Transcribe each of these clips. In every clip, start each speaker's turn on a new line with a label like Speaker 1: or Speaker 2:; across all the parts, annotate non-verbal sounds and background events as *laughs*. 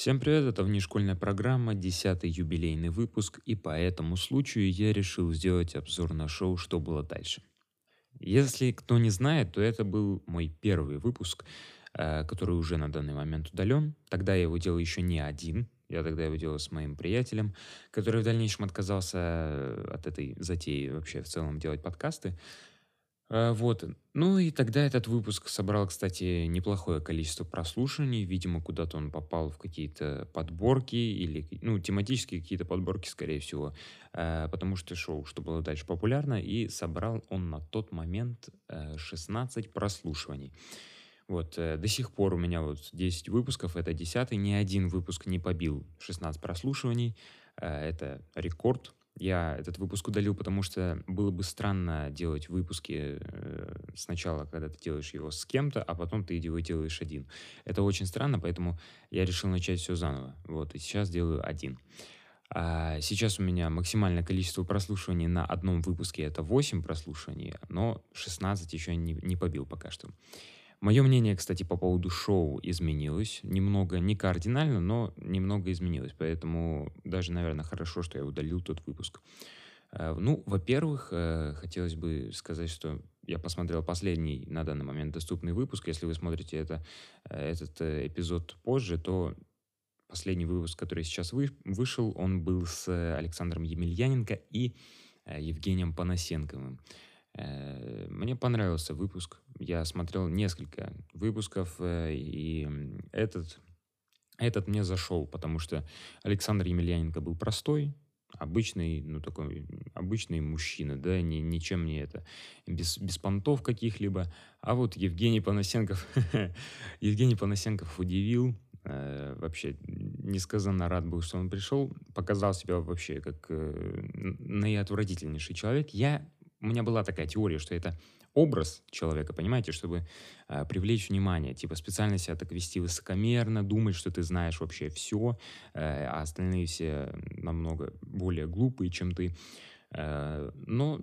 Speaker 1: Всем привет, это внешкольная программа, 10 юбилейный выпуск, и по этому случаю я решил сделать обзор на шоу «Что было дальше?». Если кто не знает, то это был мой первый выпуск, э, который уже на данный момент удален. Тогда я его делал еще не один, я тогда его делал с моим приятелем, который в дальнейшем отказался э, от этой затеи вообще в целом делать подкасты. А, вот. Ну и тогда этот выпуск собрал, кстати, неплохое количество прослушиваний. Видимо, куда-то он попал в какие-то подборки или, ну, тематические какие-то подборки, скорее всего. А, потому что шоу, что было дальше популярно, и собрал он на тот момент 16 э, прослушиваний. Вот, э, до сих пор у меня вот 10 выпусков, это 10 ни один выпуск не побил 16 прослушиваний. Это рекорд я этот выпуск удалил, потому что было бы странно делать выпуски э, сначала, когда ты делаешь его с кем-то, а потом ты его делаешь один. Это очень странно, поэтому я решил начать все заново. Вот, и сейчас делаю один. А сейчас у меня максимальное количество прослушиваний на одном выпуске это 8 прослушиваний, но 16 еще не, не побил пока что. Мое мнение, кстати, по поводу шоу изменилось. Немного, не кардинально, но немного изменилось. Поэтому даже, наверное, хорошо, что я удалил тот выпуск. Э, ну, во-первых, э, хотелось бы сказать, что я посмотрел последний на данный момент доступный выпуск. Если вы смотрите это, э, этот эпизод позже, то последний выпуск, который сейчас вы, вышел, он был с Александром Емельяненко и Евгением Панасенковым. Мне понравился выпуск. Я смотрел несколько выпусков, э, и этот, этот мне зашел, потому что Александр Емельяненко был простой, обычный, ну такой обычный мужчина, да, ни, ничем не это, без, без понтов каких-либо. А вот Евгений Панасенков, *laughs* Евгений Панасенков удивил, э, вообще несказанно рад был, что он пришел, показал себя вообще как э, наиотвратительнейший человек. Я у меня была такая теория, что это образ человека, понимаете, чтобы э, привлечь внимание, типа специально себя так вести высокомерно, думать, что ты знаешь вообще все, э, а остальные все намного более глупые, чем ты. Э, но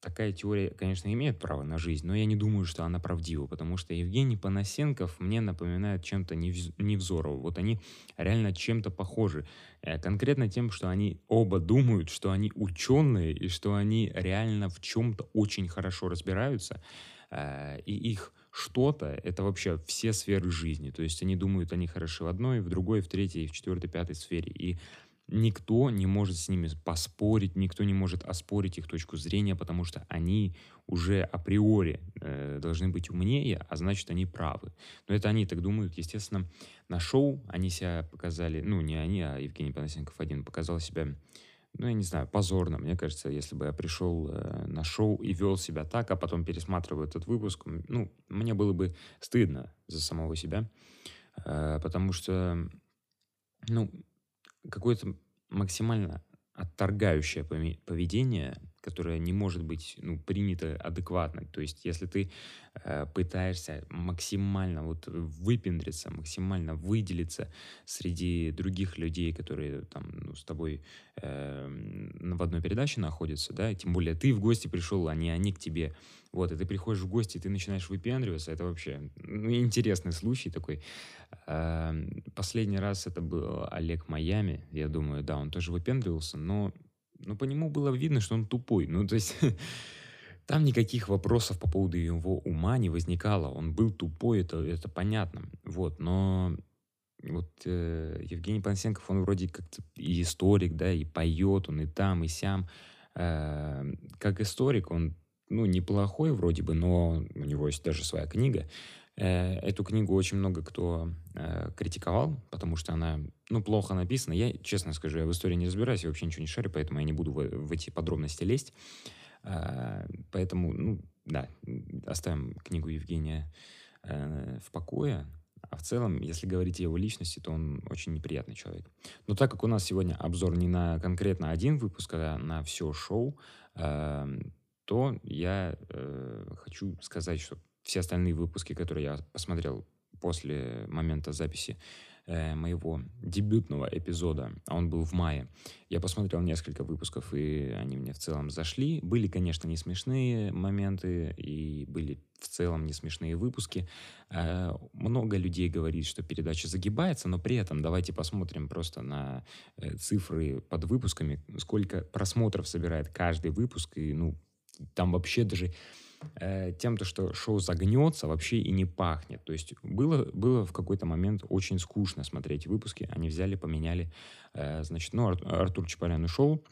Speaker 1: такая теория, конечно, имеет право на жизнь, но я не думаю, что она правдива, потому что Евгений Панасенков мне напоминает чем-то Невзорова. Вот они реально чем-то похожи. Э, конкретно тем, что они оба думают, что они ученые и что они реально в чем-то очень хорошо разбираются, э, и их что-то — это вообще все сферы жизни. То есть они думают, они хороши в одной, в другой, в третьей, в четвертой, пятой сфере. И никто не может с ними поспорить, никто не может оспорить их точку зрения, потому что они уже априори э, должны быть умнее, а значит, они правы. Но это они так думают. Естественно, на шоу они себя показали, ну, не они, а Евгений Панасенков один показал себя, ну, я не знаю, позорно. Мне кажется, если бы я пришел э, на шоу и вел себя так, а потом пересматривал этот выпуск, ну, мне было бы стыдно за самого себя, э, потому что, ну, какое-то максимально отторгающее поведение, которое не может быть ну, принято адекватно. То есть, если ты э, пытаешься максимально вот выпендриться, максимально выделиться среди других людей, которые там ну, с тобой э, в одной передаче находятся, да, тем более ты в гости пришел, а не они к тебе, вот, и ты приходишь в гости, и ты начинаешь выпендриваться, это вообще ну, интересный случай такой. Э, последний раз это был Олег Майами, я думаю, да, он тоже выпендривался, но но по нему было видно, что он тупой. Ну, то есть *laughs* там никаких вопросов по поводу его ума не возникало. Он был тупой, это, это понятно. Вот, но вот э, Евгений Панасенков, он вроде как-то и историк, да, и поет, он и там, и сям. Э, как историк он, ну, неплохой вроде бы, но у него есть даже своя книга. Э, эту книгу очень много кто э, критиковал, потому что она, ну, плохо написана. Я, честно скажу, я в истории не разбираюсь, я вообще ничего не шарю, поэтому я не буду в, в эти подробности лезть. Э, поэтому, ну, да, оставим книгу Евгения в покое. А в целом, если говорить о его личности, то он очень неприятный человек. Но так как у нас сегодня обзор не на конкретно один выпуск, а на все шоу, то я хочу сказать, что все остальные выпуски, которые я посмотрел после момента записи э, моего дебютного эпизода, а он был в мае, я посмотрел несколько выпусков, и они мне в целом зашли. Были, конечно, не смешные моменты, и были в целом не смешные выпуски. Э, много людей говорит, что передача загибается, но при этом давайте посмотрим просто на э, цифры под выпусками, сколько просмотров собирает каждый выпуск, и ну, там вообще даже э, тем, то, что шоу загнется, вообще и не пахнет. То есть было, было в какой-то момент очень скучно смотреть выпуски. Они взяли, поменяли, э, значит, ну, Ар- Артур Чапарян ушел,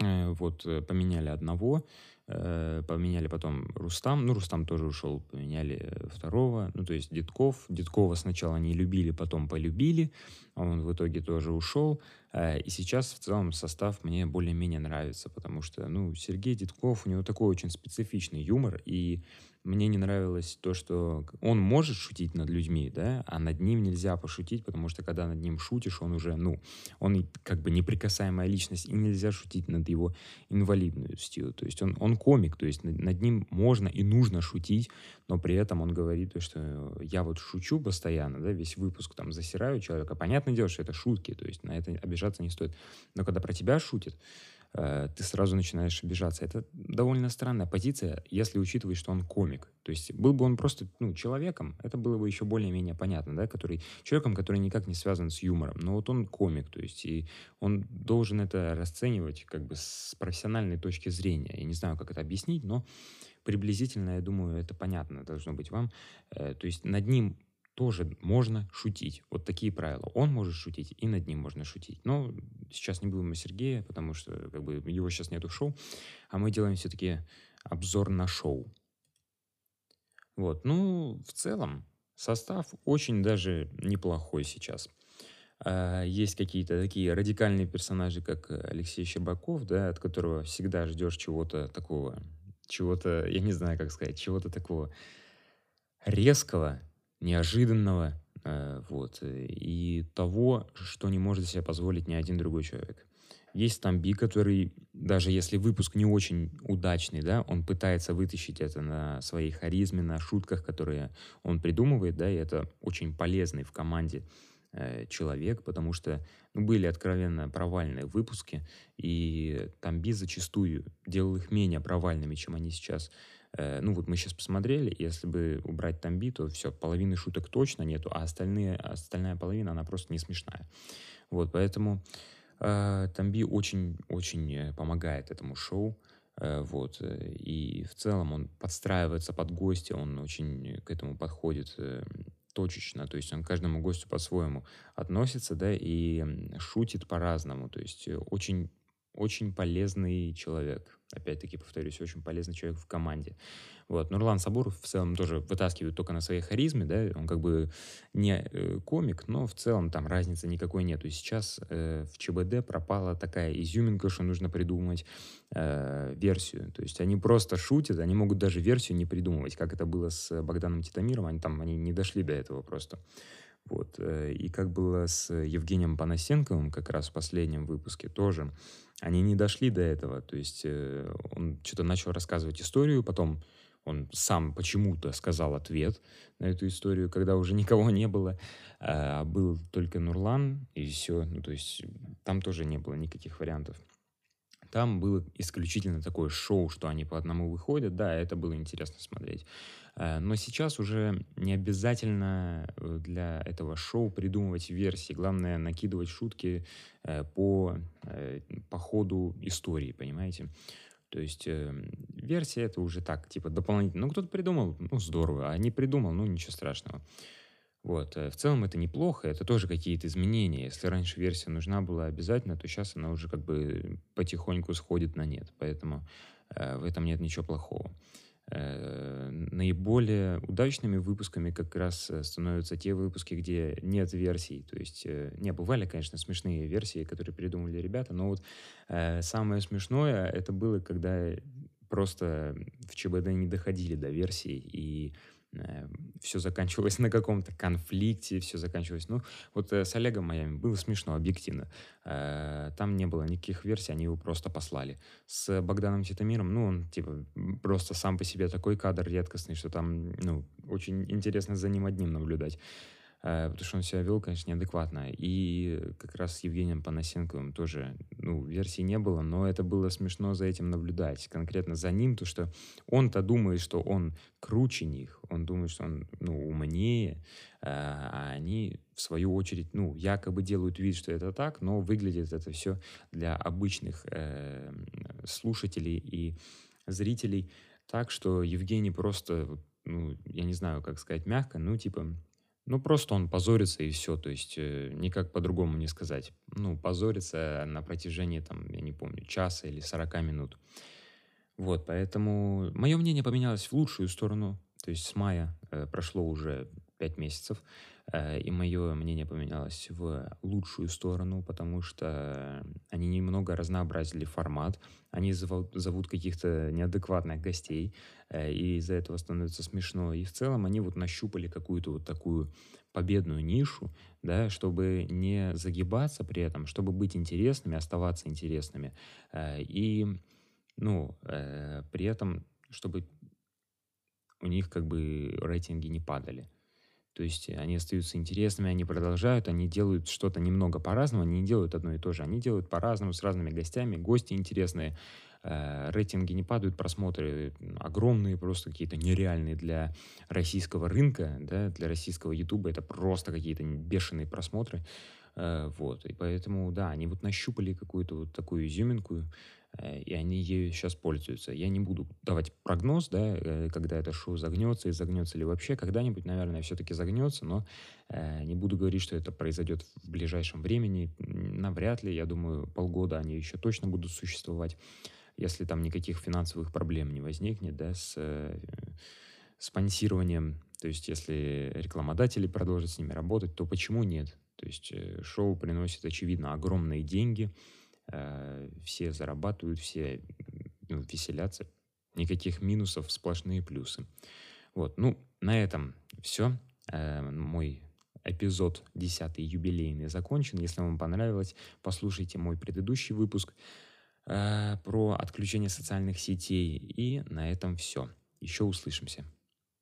Speaker 1: э, вот, э, поменяли одного, э, поменяли потом Рустам, ну, Рустам тоже ушел, поменяли э, второго, ну, то есть Дедков. Дедкова сначала не любили, потом полюбили, он в итоге тоже ушел. Э, и сейчас в целом состав мне более-менее нравится, потому что, ну, Сергей Дедков, у него такой очень специфичный юмор, и мне не нравилось то, что он может шутить над людьми, да, а над ним нельзя пошутить, потому что когда над ним шутишь, он уже, ну, он как бы неприкасаемая личность, и нельзя шутить над его инвалидностью. То есть он, он комик, то есть над, ним можно и нужно шутить, но при этом он говорит, что я вот шучу постоянно, да, весь выпуск там засираю человека. Понятное дело, что это шутки, то есть на это обижаться не стоит. Но когда про тебя шутит, Э, ты сразу начинаешь обижаться. Это довольно странная позиция, если учитывать, что он комик. То есть был бы он просто ну, человеком, это было бы еще более-менее понятно, да, который, человеком, который никак не связан с юмором. Но вот он комик, то есть и он должен это расценивать как бы с профессиональной точки зрения. Я не знаю, как это объяснить, но приблизительно, я думаю, это понятно должно быть вам. Э, то есть над ним тоже можно шутить. Вот такие правила. Он может шутить, и над ним можно шутить. Но сейчас не будем о Сергее, потому что как бы его сейчас нету шоу, а мы делаем все-таки обзор на шоу. Вот, ну, в целом, состав очень даже неплохой сейчас. А, есть какие-то такие радикальные персонажи, как Алексей Щербаков, да, от которого всегда ждешь чего-то такого, чего-то, я не знаю, как сказать, чего-то такого резкого, неожиданного, э, вот, и того, что не может себе позволить ни один другой человек. Есть Тамби, который, даже если выпуск не очень удачный, да, он пытается вытащить это на своей харизме, на шутках, которые он придумывает, да, и это очень полезный в команде э, человек, потому что ну, были откровенно провальные выпуски, и Тамби зачастую делал их менее провальными, чем они сейчас ну вот мы сейчас посмотрели, если бы убрать Тамби, то все, половины шуток точно нету, а остальные, остальная половина, она просто не смешная. Вот, поэтому э, Тамби очень-очень э, помогает этому шоу. Э, вот, э, и в целом он подстраивается под гостя, он очень к этому подходит э, точечно, то есть он к каждому гостю по-своему относится, да, и шутит по-разному, то есть очень очень полезный человек. Опять-таки, повторюсь, очень полезный человек в команде. Вот. Нурлан Сабуров в целом тоже вытаскивает только на своей харизме, да, он как бы не э, комик, но в целом там разницы никакой нету. И сейчас э, в ЧБД пропала такая изюминка, что нужно придумать э, версию. То есть они просто шутят, они могут даже версию не придумывать, как это было с Богданом Титамиром, они там они не дошли до этого просто. Вот. Э, и как было с Евгением Панасенковым как раз в последнем выпуске тоже. Они не дошли до этого. То есть э, он что-то начал рассказывать историю, потом он сам почему-то сказал ответ на эту историю, когда уже никого не было, а был только Нурлан, и все. Ну, то есть там тоже не было никаких вариантов. Там было исключительно такое шоу, что они по одному выходят. Да, это было интересно смотреть. Э, но сейчас уже не обязательно э, для этого шоу придумывать версии. Главное накидывать шутки э, по, по ходу истории, понимаете? То есть версия это уже так, типа дополнительно. Ну, кто-то придумал, ну, здорово, а не придумал, ну, ничего страшного. Вот. В целом это неплохо, это тоже какие-то изменения. Если раньше версия нужна была обязательно, то сейчас она уже как бы потихоньку сходит на нет. Поэтому э, в этом нет ничего плохого. Э, наиболее удачными выпусками как раз э, становятся те выпуски, где нет версий. То есть, э, не, бывали, конечно, смешные версии, которые придумали ребята, но вот э, самое смешное это было, когда просто в ЧБД не доходили до версий, и Э, все заканчивалось *laughs* на каком-то конфликте, все заканчивалось. Ну, вот э, с Олегом Майами было смешно, объективно. Э, там не было никаких версий, они его просто послали. С Богданом Титамиром, ну, он, типа, просто сам по себе такой кадр редкостный, что там, ну, очень интересно за ним одним наблюдать. Э, потому что он себя вел, конечно, неадекватно. И как раз с Евгением Панасенковым тоже, ну, версии не было, но это было смешно за этим наблюдать. Конкретно за ним, то, что он-то думает, что он круче них, он думает, что он, ну, умнее, э, а они, в свою очередь, ну, якобы делают вид, что это так, но выглядит это все для обычных э, слушателей и зрителей так, что Евгений просто, ну, я не знаю, как сказать мягко, ну, типа, ну, просто он позорится и все, то есть э, никак по-другому не сказать. Ну, позорится на протяжении, там, я не помню, часа или 40 минут. Вот, поэтому мое мнение поменялось в лучшую сторону. То есть с мая э, прошло уже 5 месяцев. Э, и мое мнение поменялось в лучшую сторону, потому что они немного разнообразили формат, они зовут, зовут каких-то неадекватных гостей, э, и из-за этого становится смешно. И в целом они вот нащупали какую-то вот такую победную нишу, да, чтобы не загибаться при этом, чтобы быть интересными, оставаться интересными, э, и, ну, при этом, чтобы у них как бы рейтинги не падали. То есть они остаются интересными, они продолжают, они делают что-то немного по-разному, они не делают одно и то же, они делают по-разному, с разными гостями, гости интересные, э, рейтинги не падают, просмотры огромные, просто какие-то нереальные для российского рынка, да, для российского ютуба, это просто какие-то бешеные просмотры, э, вот, и поэтому, да, они вот нащупали какую-то вот такую изюминку, Э, и они ею сейчас пользуются. Я не буду давать прогноз, да, э, когда это шоу загнется и загнется ли вообще. Когда-нибудь, наверное, все-таки загнется, но э, не буду говорить, что это произойдет в ближайшем времени. Навряд ли, я думаю, полгода они еще точно будут существовать, если там никаких финансовых проблем не возникнет, да, с э, спонсированием. То есть, если рекламодатели продолжат с ними работать, то почему нет? То есть, э, шоу приносит, очевидно, огромные деньги, Э, все зарабатывают, все ну, веселятся. Никаких минусов, сплошные плюсы. Вот, ну, на этом все. Э, мой эпизод 10 юбилейный закончен. Если вам понравилось, послушайте мой предыдущий выпуск э, про отключение социальных сетей. И на этом все. Еще услышимся.